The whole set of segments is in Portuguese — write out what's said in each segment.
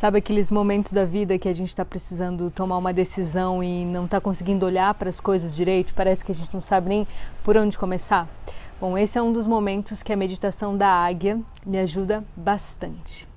Sabe aqueles momentos da vida que a gente está precisando tomar uma decisão e não está conseguindo olhar para as coisas direito? Parece que a gente não sabe nem por onde começar? Bom, esse é um dos momentos que a meditação da águia me ajuda bastante.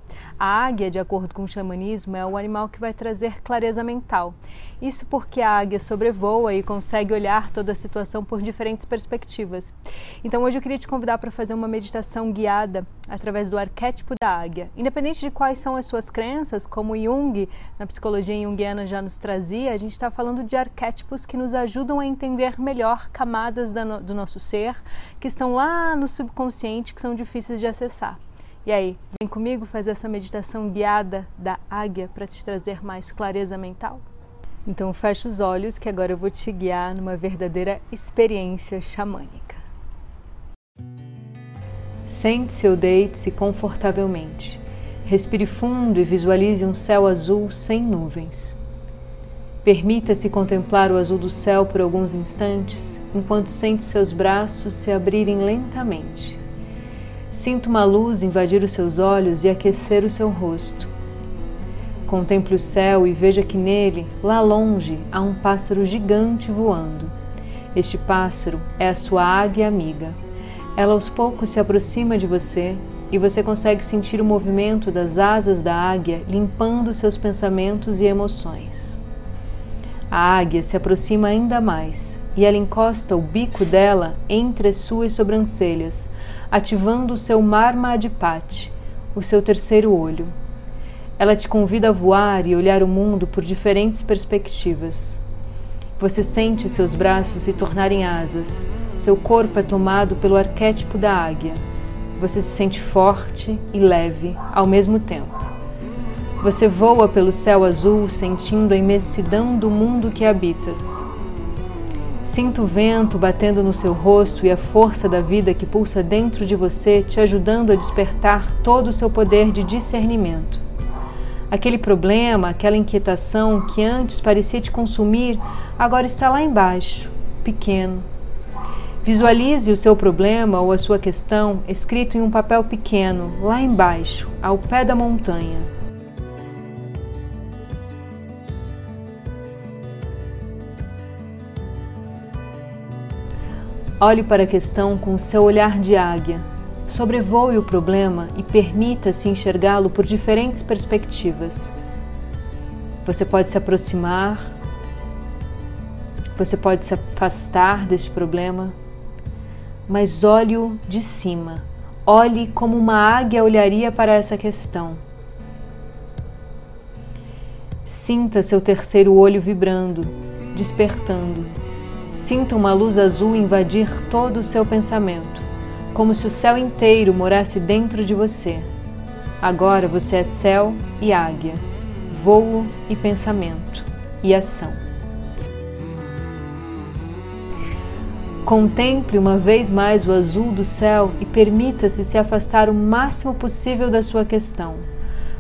A águia, de acordo com o xamanismo, é o animal que vai trazer clareza mental. Isso porque a águia sobrevoa e consegue olhar toda a situação por diferentes perspectivas. Então, hoje eu queria te convidar para fazer uma meditação guiada através do arquétipo da águia. Independente de quais são as suas crenças, como Jung, na psicologia junguiana, já nos trazia, a gente está falando de arquétipos que nos ajudam a entender melhor camadas do nosso ser que estão lá no subconsciente que são difíceis de acessar. E aí, vem comigo fazer essa meditação guiada da águia para te trazer mais clareza mental? Então fecha os olhos que agora eu vou te guiar numa verdadeira experiência xamânica. Sente-se ou deite-se confortavelmente. Respire fundo e visualize um céu azul sem nuvens. Permita-se contemplar o azul do céu por alguns instantes, enquanto sente seus braços se abrirem lentamente. Sinta uma luz invadir os seus olhos e aquecer o seu rosto. Contemple o céu e veja que nele, lá longe, há um pássaro gigante voando. Este pássaro é a sua águia amiga. Ela aos poucos se aproxima de você e você consegue sentir o movimento das asas da águia limpando seus pensamentos e emoções. A águia se aproxima ainda mais e ela encosta o bico dela entre as suas sobrancelhas, ativando o seu Marmadipati, o seu terceiro olho. Ela te convida a voar e olhar o mundo por diferentes perspectivas. Você sente seus braços se tornarem asas, seu corpo é tomado pelo arquétipo da águia. Você se sente forte e leve ao mesmo tempo. Você voa pelo céu azul, sentindo a imensidão do mundo que habitas. Sinta o vento batendo no seu rosto e a força da vida que pulsa dentro de você te ajudando a despertar todo o seu poder de discernimento. Aquele problema, aquela inquietação que antes parecia te consumir, agora está lá embaixo, pequeno. Visualize o seu problema ou a sua questão escrito em um papel pequeno, lá embaixo, ao pé da montanha. Olhe para a questão com seu olhar de águia. Sobrevoe o problema e permita-se enxergá-lo por diferentes perspectivas. Você pode se aproximar, você pode se afastar deste problema, mas olhe-o de cima. Olhe como uma águia olharia para essa questão. Sinta seu terceiro olho vibrando, despertando. Sinta uma luz azul invadir todo o seu pensamento, como se o céu inteiro morasse dentro de você. Agora você é céu e águia, voo e pensamento e ação. Contemple uma vez mais o azul do céu e permita-se se afastar o máximo possível da sua questão.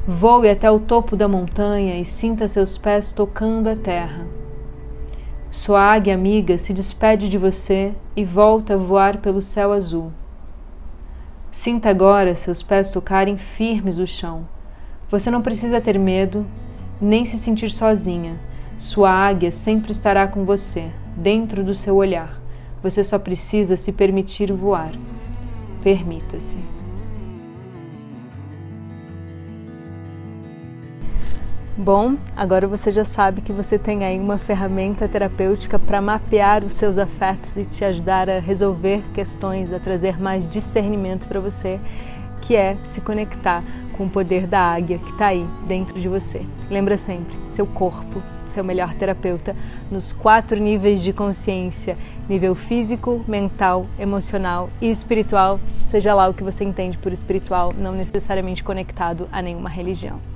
Voe até o topo da montanha e sinta seus pés tocando a terra. Sua águia amiga se despede de você e volta a voar pelo céu azul. Sinta agora seus pés tocarem firmes o chão. Você não precisa ter medo, nem se sentir sozinha. Sua águia sempre estará com você, dentro do seu olhar. Você só precisa se permitir voar. Permita-se. Bom, agora você já sabe que você tem aí uma ferramenta terapêutica para mapear os seus afetos e te ajudar a resolver questões, a trazer mais discernimento para você, que é se conectar com o poder da águia que está aí dentro de você. Lembra sempre, seu corpo, seu melhor terapeuta, nos quatro níveis de consciência: nível físico, mental, emocional e espiritual, seja lá o que você entende por espiritual, não necessariamente conectado a nenhuma religião.